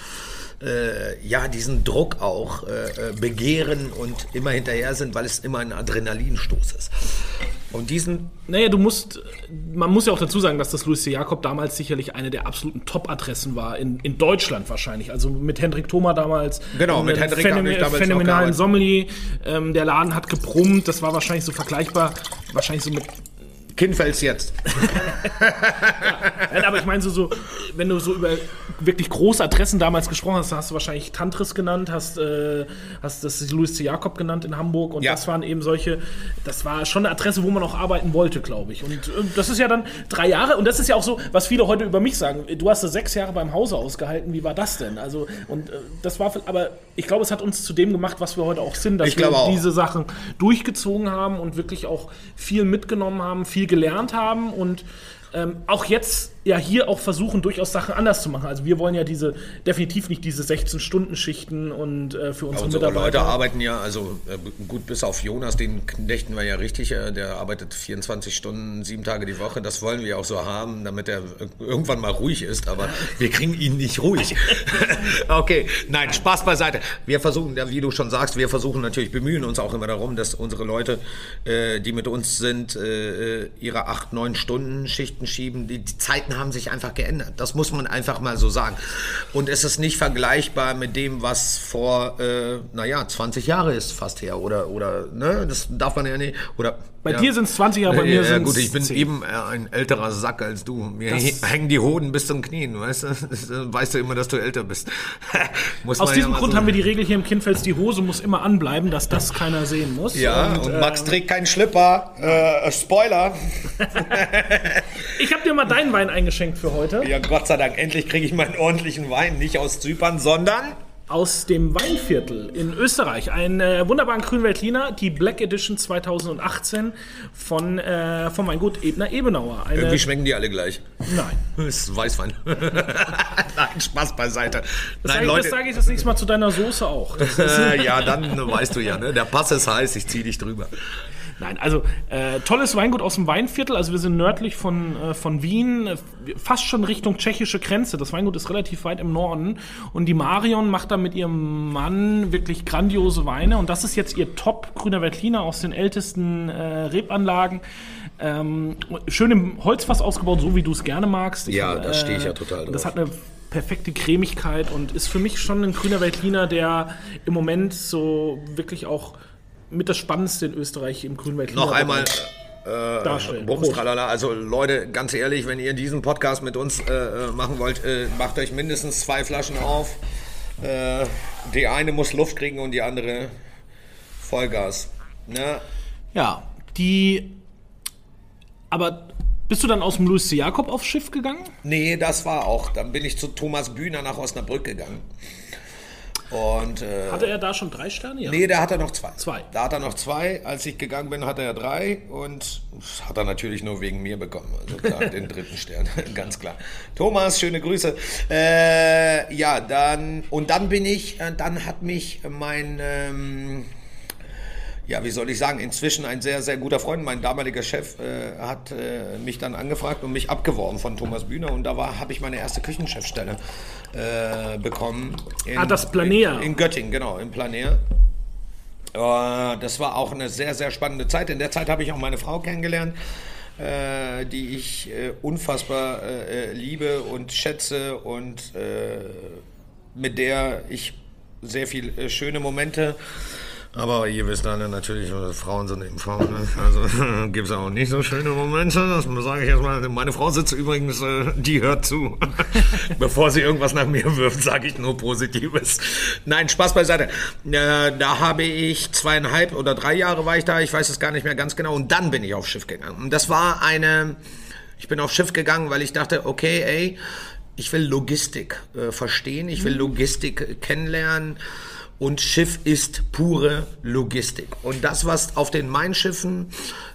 äh, ja diesen Druck auch äh, äh, begehren und immer hinterher sind, weil es immer ein Adrenalinstoß ist. Und diesen. Naja, du musst, man muss ja auch dazu sagen, dass das Louis C. Jakob damals sicherlich eine der absoluten Top-Adressen war, in, in Deutschland wahrscheinlich. Also mit Hendrik Thoma damals. Genau, mit Hendrik Phänomen damals Phänomenalen Sommelier. Ähm, der Laden hat gebrummt, das war wahrscheinlich so vergleichbar, wahrscheinlich so mit Kinnfels jetzt. Nein, aber ich meine, so, so, wenn du so über wirklich große Adressen damals gesprochen hast, hast du wahrscheinlich Tantris genannt, hast, äh, hast das Louis C. Jakob genannt in Hamburg und Ja. das waren eben solche, das war schon eine Adresse, wo man auch arbeiten wollte, glaube ich. Und äh, das ist ja dann drei Jahre und das ist ja auch so, was viele heute über mich sagen. Du hast da sechs Jahre beim Hause ausgehalten, wie war das denn? Also, und äh, das war, aber ich glaube, es hat uns zu dem gemacht, was wir heute auch sind, dass Ich wir diese Sachen durchgezogen haben und wirklich auch viel mitgenommen haben, viel gelernt haben und ähm, auch jetzt ja hier auch versuchen, durchaus Sachen anders zu machen. Also wir wollen ja diese, definitiv nicht diese 16-Stunden-Schichten und äh, für unsere Unsere Leute Mitarbeiter. arbeiten ja, also äh, gut, bis auf Jonas, den knechten wir ja richtig, äh, der arbeitet 24 Stunden, sieben Tage die Woche. Das wollen wir auch so haben, damit er äh, irgendwann mal ruhig ist, aber wir kriegen ihn nicht ruhig. okay, nein, Spaß beiseite. Wir versuchen, wie du schon sagst, wir versuchen natürlich, bemühen uns auch immer darum, dass unsere Leute, äh, die mit uns sind, äh, ihre acht, neun Stunden Schichten schieben. Die, die Zeiten haben sich einfach geändert. Das muss man einfach mal so sagen. Und es ist nicht vergleichbar mit dem, was vor, äh, naja, 20 Jahre ist fast her. Oder, oder, ne, das darf man ja nicht. Oder, Bei ja. dir sind es 20 Jahre, bei mir ja, sind gut, es ich bin eben äh, ein älterer Sack als du. Mir Das- hängen die Hoden bis zum Knien, weißt du? Dann weißt du immer, dass du älter bist. Aus diesem ja Grund so haben wir die Regel hier im Kindfels, die Hose muss immer anbleiben, dass das keiner sehen muss. Ja, und, äh, Max trägt keinen Schlipper. Äh, Spoiler. Ich habe dir mal deinen Wein eingeschenkt für heute. Ja, Gott sei Dank, endlich kriege ich meinen ordentlichen Wein. Nicht aus Zypern, sondern... Aus dem Weinviertel in Österreich. Einen äh, wunderbaren Grünweltliner, die Black Edition 2018 von, äh, vom Weingut Ebner Ebenauer. Eine, Irgendwie schmecken die alle gleich. nein. Das ist Weißwein. Nein, Spaß beiseite. Das Nein, sage Leute. das sag ich das nächste Mal zu deiner Soße auch. Äh, ja, dann weißt du ja, ne? Der Pass ist heiß, ich zieh dich drüber. Nein, also äh, tolles Weingut aus dem Weinviertel. Also wir sind nördlich von, äh, von Wien, äh, fast schon Richtung tschechische Grenze. Das Weingut ist relativ weit im Norden. Und die Marion macht da mit ihrem Mann wirklich grandiose Weine. Und das ist jetzt ihr Top grüner Veltliner aus den ältesten äh, Rebanlagen. Ähm, schön im Holzfass ausgebaut, so wie du es gerne magst. Ich Ja, da stehe ich ja total Das drauf. hat eine perfekte Cremigkeit und ist für mich schon ein grüner Veltliner, der im Moment so wirklich auch mit das Spannendste in Österreich im grünen Veltliner Noch einmal darstellen. Bums, tralala. Also Leute, ganz ehrlich, wenn ihr diesen Podcast mit uns äh, machen wollt, äh, macht euch mindestens zwei Flaschen auf. Äh, die eine muss Luft kriegen und die andere Vollgas. Ne? Ja, die. Aber bist du dann aus dem Louis C. Jakob aufs Schiff gegangen? Nee, das war auch. Dann bin ich zu Thomas Bühner nach Osnabrück gegangen. Und äh, Hatte er da schon drei Sterne? Ja. Nee, da hat er noch zwei. Zwei. Da hat er noch zwei. Als ich gegangen bin, hatte er drei. Und das hat er natürlich nur wegen mir bekommen. Also klar, den dritten Stern, ganz klar. Thomas, schöne Grüße. Äh, ja, dann, und dann bin ich, äh, dann hat mich mein, ähm, ja, wie soll ich sagen, inzwischen ein sehr, sehr guter Freund, mein damaliger Chef, äh, hat äh, mich dann angefragt und mich abgeworben von Thomas Bühner und da war, habe ich meine erste Küchenchefstelle äh, bekommen. In, Ah, das Planer. In, in Göttingen, genau, im Planer. Äh, das war auch eine sehr, sehr spannende Zeit. In der Zeit habe ich auch meine Frau kennengelernt, äh, die ich äh, unfassbar äh, äh, liebe und schätze und äh, mit der ich sehr viel äh, schöne Momente. Aber ihr wisst alle natürlich, äh, Frauen sind eben Frauen. Ne? Also gibt es auch nicht so schöne Momente. Das sage ich erstmal. Meine Frau sitzt übrigens, äh, die hört zu. Bevor sie irgendwas nach mir wirft, sage ich nur Positives. Nein, Spaß beiseite. Äh, da habe ich zweieinhalb oder drei Jahre war ich da. Ich weiß es gar nicht mehr ganz genau. Und dann bin ich aufs Schiff gegangen. Und das war eine. Ich bin aufs Schiff gegangen, weil ich dachte, okay, ey, ich will Logistik äh, verstehen, ich will Logistik äh, kennenlernen und Schiff ist pure Logistik. Und das, was auf den Main-Schiffen,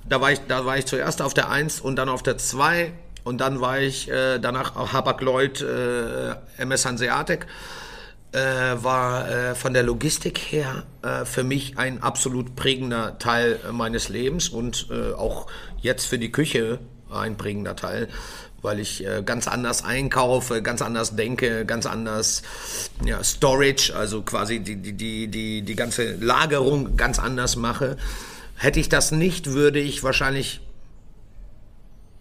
da war ich, da war ich zuerst auf der 1 und dann auf der 2 und dann war ich äh, danach auch Hapag-Lloyd äh, MS Hanseatic äh, war äh, von der Logistik her äh, für mich ein absolut prägender Teil meines Lebens und äh, auch jetzt für die Küche ein prägender Teil, weil ich äh, ganz anders einkaufe, ganz anders denke, ganz anders ja, Storage, also quasi die, die, die, die, die ganze Lagerung ganz anders mache. Hätte ich das nicht, würde ich wahrscheinlich,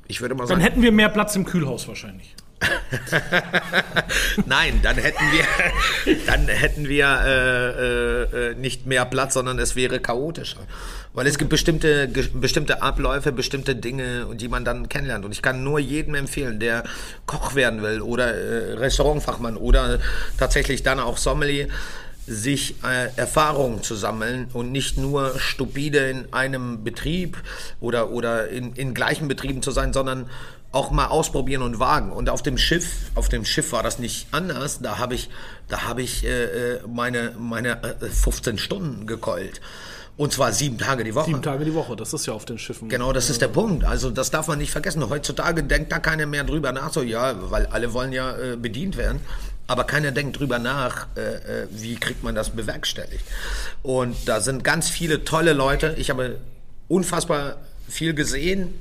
ich würde mal Dann sagen, hätten wir mehr Platz im Kühlhaus wahrscheinlich. Nein, dann hätten wir, dann hätten wir äh, äh, nicht mehr Platz, sondern es wäre chaotischer. Weil es gibt bestimmte, bestimmte Abläufe, bestimmte Dinge, die man dann kennenlernt. Und ich kann nur jedem empfehlen, der Koch werden will oder äh, Restaurantfachmann oder tatsächlich dann auch Sommelier, sich äh, Erfahrungen zu sammeln und nicht nur stupide in einem Betrieb oder, oder in, in gleichen Betrieben zu sein, sondern auch mal ausprobieren und wagen. Und auf dem Schiff, auf dem Schiff war das nicht anders. Da habe ich, da habe ich äh, äh meine, meine 15 äh, Stunden gekeult. Und zwar sieben Tage die Woche. Sieben Tage die Woche, das ist ja auf den Schiffen. Genau, das ist der Punkt. Also das darf man nicht vergessen. Heutzutage denkt da keiner mehr drüber nach, so ja, weil alle wollen ja äh, bedient werden. Aber keiner denkt drüber nach, äh, äh, wie kriegt man das bewerkstelligt. Und da sind ganz viele tolle Leute. Ich habe unfassbar viel gesehen.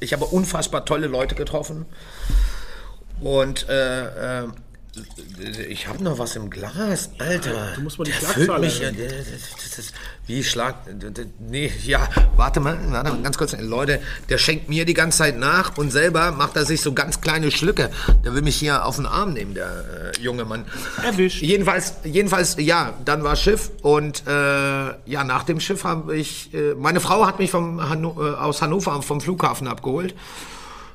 Ich habe unfassbar tolle Leute getroffen. Und äh, äh, ich habe noch was im Glas, Alter. Du musst mal die Schlagzahl mich, ja, das ist, Wie Schlag. Nee, ja, warte mal, warte mal, ganz kurz. Leute, der schenkt mir die ganze Zeit nach und selber macht er sich so ganz kleine Schlücke. Der will mich hier auf den Arm nehmen, der äh, junge Mann. Erwischt. Jedenfalls, jedenfalls, ja, dann war Schiff und äh, ja, nach dem Schiff habe ich. Äh, meine Frau hat mich vom Hanno, äh, aus Hannover vom Flughafen abgeholt.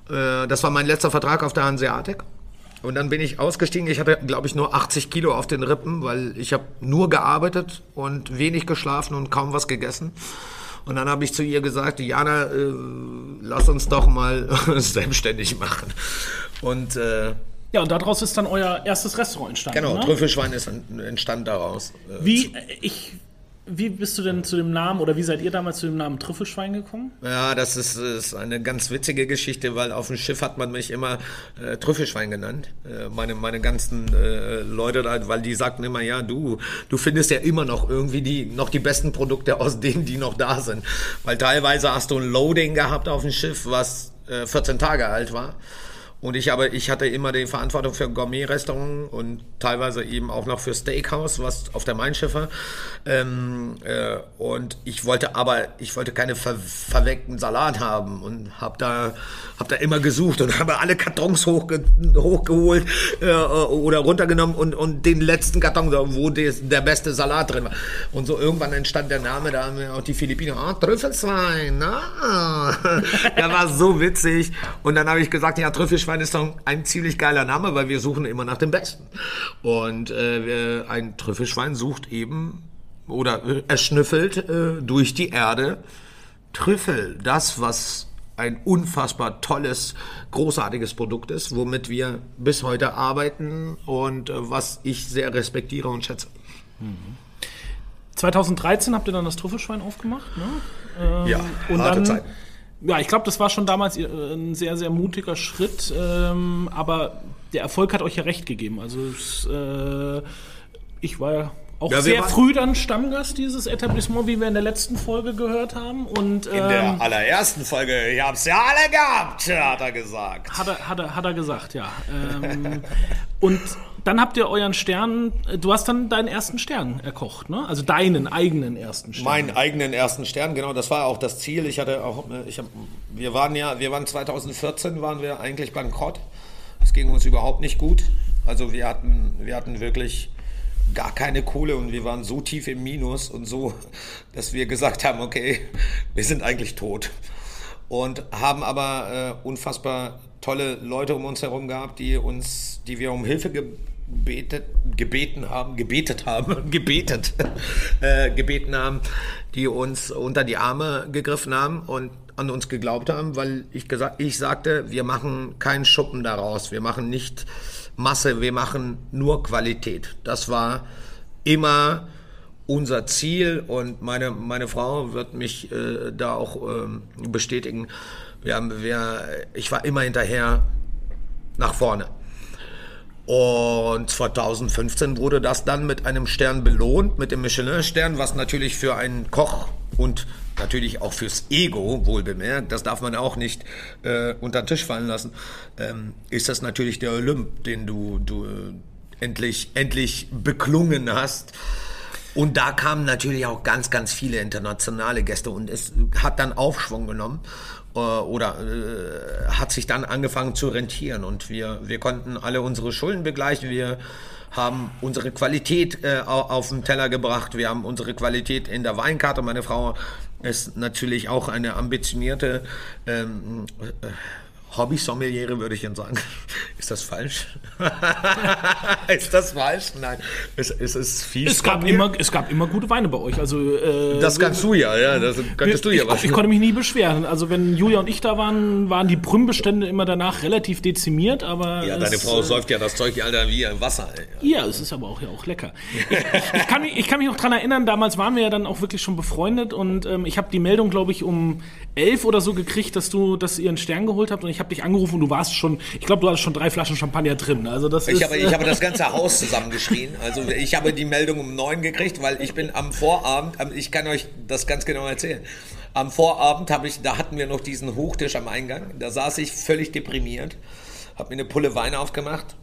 Äh, das war mein letzter Vertrag auf der Hanseatic. Und dann bin ich ausgestiegen. Ich hatte, glaube ich, nur 80 Kilo auf den Rippen, weil ich habe nur gearbeitet und wenig geschlafen und kaum was gegessen. Und dann habe ich zu ihr gesagt, Jana, äh, lass uns doch mal selbstständig machen. Und äh, ja, und daraus ist dann euer erstes Restaurant entstanden. Genau, ne? Trüffelschwein ist entstand daraus. Äh, Wie ich wie bist du denn zu dem Namen oder wie seid ihr damals zu dem Namen Trüffelschwein gekommen? Ja, das ist, ist eine ganz witzige Geschichte, weil auf dem Schiff hat man mich immer äh, Trüffelschwein genannt. Äh, meine, meine ganzen äh, Leute da, weil die sagten immer, ja, du, du findest ja immer noch irgendwie die, noch die besten Produkte aus denen, die noch da sind. Weil teilweise hast du ein Loading gehabt auf dem Schiff, was äh, 14 Tage alt war. Und ich aber, ich hatte immer die Verantwortung für Gourmet-Restaurant und teilweise eben auch noch für Steakhouse, was auf der Main Schiffe. Ähm, äh, und ich wollte aber, ich wollte keine ver verweckten Salat haben und habe da, hab da immer gesucht und habe alle Kartons hochge hochgeholt äh, oder runtergenommen und, und den letzten Karton, wo des, der beste Salat drin war. Und so irgendwann entstand der Name, da haben wir auch die Philippiner, ah, Trüffelswein, ah. der war so witzig. Und dann habe ich gesagt, ja, Trüffelschwein Trüffelschwein ist doch ein ziemlich geiler Name, weil wir suchen immer nach dem Besten. Und äh, ein Trüffelschwein sucht eben oder äh, er schnüffelt äh, durch die Erde Trüffel, das was ein unfassbar tolles, großartiges Produkt ist, womit wir bis heute arbeiten und äh, was ich sehr respektiere und schätze. Mhm. 2013 habt ihr dann das Trüffelschwein aufgemacht, ne? Ähm, ja, und harte dann, Zeit ja, ich glaube, das war schon damals äh, ein sehr, sehr mutiger Schritt, ähm, aber der Erfolg hat euch ja recht gegeben. Also es, äh, ich war ja auch ja, sehr früh dann Stammgast dieses Etablissement, wie wir in der letzten Folge gehört haben. Und, ähm, in der ähm, allerersten Folge, ich hab's ja alle gehabt, hat er gesagt. Hat er, hat er, hat er gesagt, ja. Ähm, und dann habt ihr euren Stern, du hast dann deinen ersten Stern erkocht, ne? Also deinen eigenen ersten Stern. Meinen eigenen ersten Stern, genau, das war auch das Ziel. Ich hatte auch, ich hab, wir waren ja, wir waren 2014, waren wir eigentlich bankrott. Es ging uns überhaupt nicht gut. Also wir hatten, wir hatten wirklich gar keine Kohle und wir waren so tief im Minus und so, dass wir gesagt haben, okay, wir sind eigentlich tot. Und haben aber äh, unfassbar tolle Leute um uns herum gehabt, die uns, die wir um Hilfe gebetet, gebeten haben, gebetet haben, gebetet, äh, gebeten haben, die uns unter die Arme gegriffen haben und an uns geglaubt haben, weil ich gesagt, ich sagte, wir machen keinen Schuppen daraus, wir machen nicht Masse, wir machen nur Qualität. Das war immer unser Ziel und meine, meine Frau wird mich äh, da auch ähm, bestätigen. Wir haben, wir, ich war immer hinterher nach vorne. Und 2015 wurde das dann mit einem Stern belohnt, mit dem Michelin-Stern, was natürlich für einen Koch und natürlich auch fürs Ego, wohl bemerkt, das darf man auch nicht äh, unter den Tisch fallen lassen, ähm, ist das natürlich der Olymp, den du, du äh, endlich, endlich beklungen hast. Und da kamen natürlich auch ganz, ganz viele internationale Gäste und es hat dann Aufschwung genommen oder äh, hat sich dann angefangen zu rentieren und wir, wir konnten alle unsere Schulden begleichen. Wir haben unsere Qualität äh, auf den Teller gebracht. Wir haben unsere Qualität in der Weinkarte. Meine Frau ist natürlich auch eine ambitionierte ähm, äh, Hobby-Sommeliere, würde ich Ihnen sagen. Ist das falsch? ist das falsch? Nein. Es, es ist viel. Es gab, immer, es gab immer gute Weine bei euch. Also, äh, das kannst du ja, ja. Das könntest du ja ich, ich konnte mich nie beschweren. Also, wenn Julia und ich da waren, waren die Brümbestände immer danach relativ dezimiert. Aber ja, deine Frau äh, säuft ja das Zeug, Alter, wie Wasser. Ey. Ja, es ist aber auch, ja auch lecker. ich, ich, kann mich, ich kann mich noch daran erinnern, damals waren wir ja dann auch wirklich schon befreundet und ähm, ich habe die Meldung, glaube ich, um elf oder so gekriegt, dass du, dass ihr einen Stern geholt habt und ich habe dich angerufen und du warst schon, ich glaube, du hattest schon drei Flaschen Champagner drin. Also das ich, ist, habe, ich habe das ganze Haus zusammengeschrien. Also ich habe die Meldung um neun gekriegt, weil ich bin am Vorabend, ich kann euch das ganz genau erzählen. Am Vorabend habe ich, da hatten wir noch diesen Hochtisch am Eingang. Da saß ich völlig deprimiert, habe mir eine Pulle Wein aufgemacht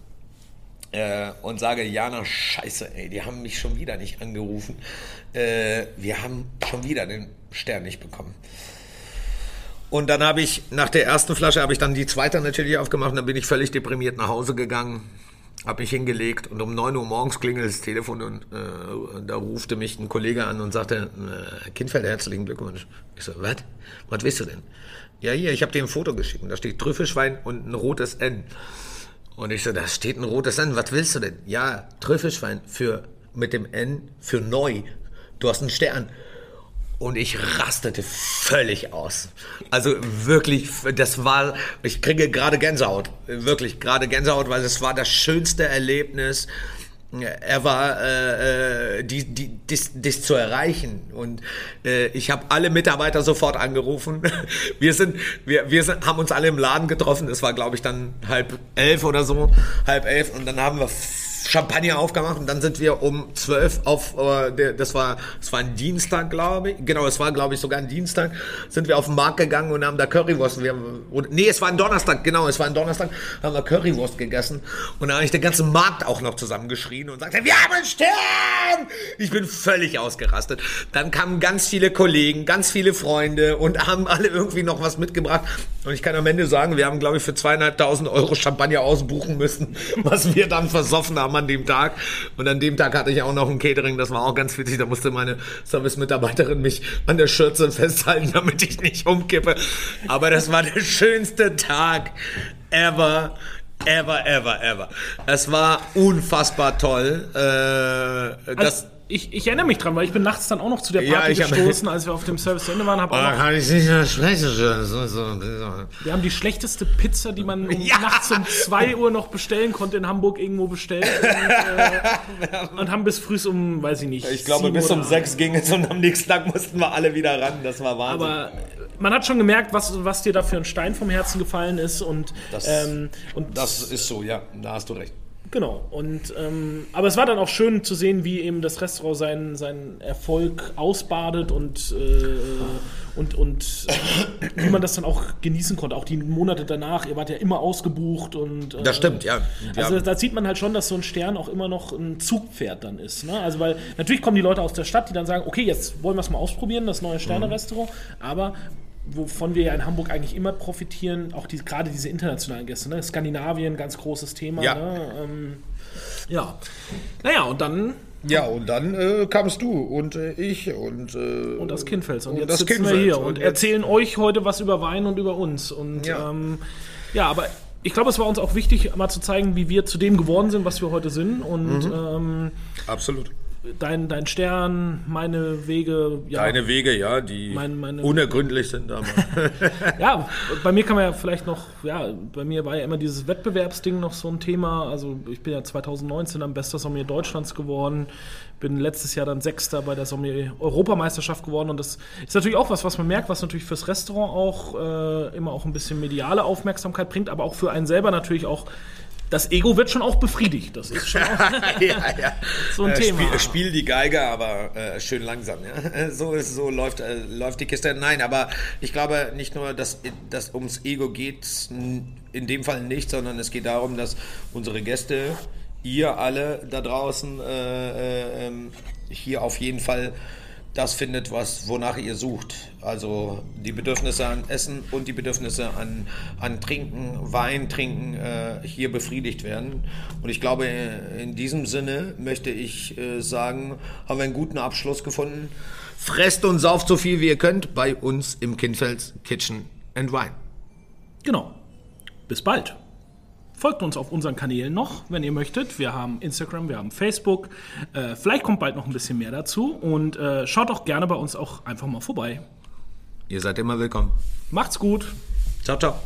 äh, und sage, Jana, scheiße, ey, die haben mich schon wieder nicht angerufen. Äh, wir haben schon wieder den Stern nicht bekommen. Und dann habe ich, nach der ersten Flasche, habe ich dann die zweite natürlich aufgemacht und dann bin ich völlig deprimiert nach Hause gegangen, habe mich hingelegt und um 9 Uhr morgens klingelt das Telefon und äh, da rufte mich ein Kollege an und sagte, äh, Kindfeld, herzlichen Glückwunsch. Ich so, was? Was willst du denn? Ja, hier, ich habe dir ein Foto geschickt. Da steht Trüffelschwein und ein rotes N. Und ich so, da steht ein rotes N. Was willst du denn? Ja, Trüffelschwein für, mit dem N für neu. Du hast einen Stern. Und ich rastete völlig aus. Also wirklich, das war, ich kriege gerade Gänsehaut. Wirklich gerade Gänsehaut, weil es war das schönste Erlebnis er war äh, äh, die, die, dies, dies zu erreichen und äh, ich habe alle Mitarbeiter sofort angerufen. Wir sind, wir, wir sind, haben uns alle im Laden getroffen. Es war glaube ich dann halb elf oder so, halb elf und dann haben wir Champagner aufgemacht und dann sind wir um zwölf auf, äh, das war, das war ein Dienstag, glaube ich. Genau, es war, glaube ich, sogar ein Dienstag. Sind wir auf den Markt gegangen und haben da Currywurst. Wir, und, nee, es war ein Donnerstag, genau, es war ein Donnerstag, haben wir Currywurst gegessen. Und da habe ich den ganzen Markt auch noch zusammengeschrien und sagte, wir haben einen Stern! Ich bin völlig ausgerastet. Dann kamen ganz viele Kollegen, ganz viele Freunde und haben alle irgendwie noch was mitgebracht. Und ich kann am Ende sagen, wir haben, glaube ich, für zweieinhalbtausend Euro Champagner ausbuchen müssen, was wir dann versoffen haben an dem Tag. Und an dem Tag hatte ich auch noch ein Catering, das war auch ganz witzig. Da musste meine Service-Mitarbeiterin mich an der Schürze festhalten, damit ich nicht umkippe. Aber das war der schönste Tag ever. Ever, ever, ever. Es war unfassbar toll. Äh, das, ich, ich, erinnere mich dran, weil ich bin nachts dann auch noch zu der Party ja, gestoßen, als wir auf dem Service zu Ende waren. Hab oh, kann ich nicht mehr sprechen. Wir haben die schlechteste Pizza, die man um ja. nachts um 2 Uhr noch bestellen konnte, in Hamburg irgendwo bestellt. Und, äh, und haben bis früh um, weiß ich nicht. Ich glaube, bis um 6 ging es und am nächsten Tag mussten wir alle wieder ran. Das war Wahnsinn. Aber man hat schon gemerkt, was, was dir da für ein Stein vom Herzen gefallen ist. Und, das, ähm, und das ist so, ja, da hast du recht. Genau. Und ähm, aber es war dann auch schön zu sehen, wie eben das Restaurant seinen, seinen Erfolg ausbadet und äh, und, und wie man das dann auch genießen konnte. Auch die Monate danach, ihr wart ja immer ausgebucht und äh, Das stimmt, ja. Also da sieht man halt schon, dass so ein Stern auch immer noch ein Zugpferd dann ist. Ne? Also weil natürlich kommen die Leute aus der Stadt, die dann sagen, okay, jetzt wollen wir es mal ausprobieren, das neue Sterne-Restaurant, aber wovon wir ja in Hamburg eigentlich immer profitieren, auch die, gerade diese internationalen Gäste. Ne? Skandinavien, ganz großes Thema. Ja. Ne? Ähm, ja. Naja, und dann. Ja, und dann äh, kamst du und äh, ich und. Äh, und das Kindfels. Und, und jetzt das sitzen Kindfels. wir hier und, und erzählen euch heute was über Wein und über uns. Und ja, ähm, ja aber. Ich glaube, es war uns auch wichtig, mal zu zeigen, wie wir zu dem geworden sind, was wir heute sind. Und mhm. ähm, absolut dein, dein Stern, meine Wege. Ja, Deine Wege, ja, die mein, meine, unergründlich sind, aber. ja, bei mir kann man ja vielleicht noch, ja, bei mir war ja immer dieses Wettbewerbsding noch so ein Thema. Also ich bin ja 2019 am Bester Sommelier Deutschlands geworden, bin letztes Jahr dann Sechster bei der Sommelier Europameisterschaft geworden und das ist natürlich auch was, was man merkt, was natürlich fürs Restaurant auch äh, immer auch ein bisschen mediale Aufmerksamkeit bringt, aber auch für einen selber natürlich auch das Ego wird schon auch befriedigt. Das ist schon ja, ja. so ein äh, Thema. Spiel, spiel, die Geige, aber äh, schön langsam. Ja? So, ist, so läuft, äh, läuft die Kiste. Nein, aber ich glaube nicht nur, dass es ums Ego geht, in dem Fall nicht, sondern es geht darum, dass unsere Gäste, ihr alle da draußen, äh, äh, ähm, hier auf jeden Fall das findet, was, wonach ihr sucht. Also die Bedürfnisse an Essen und die Bedürfnisse an, an Trinken, Wein trinken, äh, hier befriedigt werden. Und ich glaube, in diesem Sinne möchte ich äh, sagen, haben wir einen guten Abschluss gefunden. Fresst und sauft so viel wie ihr könnt bei uns im Kindfels Kitchen and Wine. Genau. Bis bald. Folgt uns auf unseren Kanälen noch, wenn ihr möchtet. Wir haben Instagram, wir haben Facebook. Äh, vielleicht kommt bald noch ein bisschen mehr dazu. Und äh, schaut auch gerne bei uns auch einfach mal vorbei. Ihr seid immer willkommen. Macht's gut. Ciao, ciao.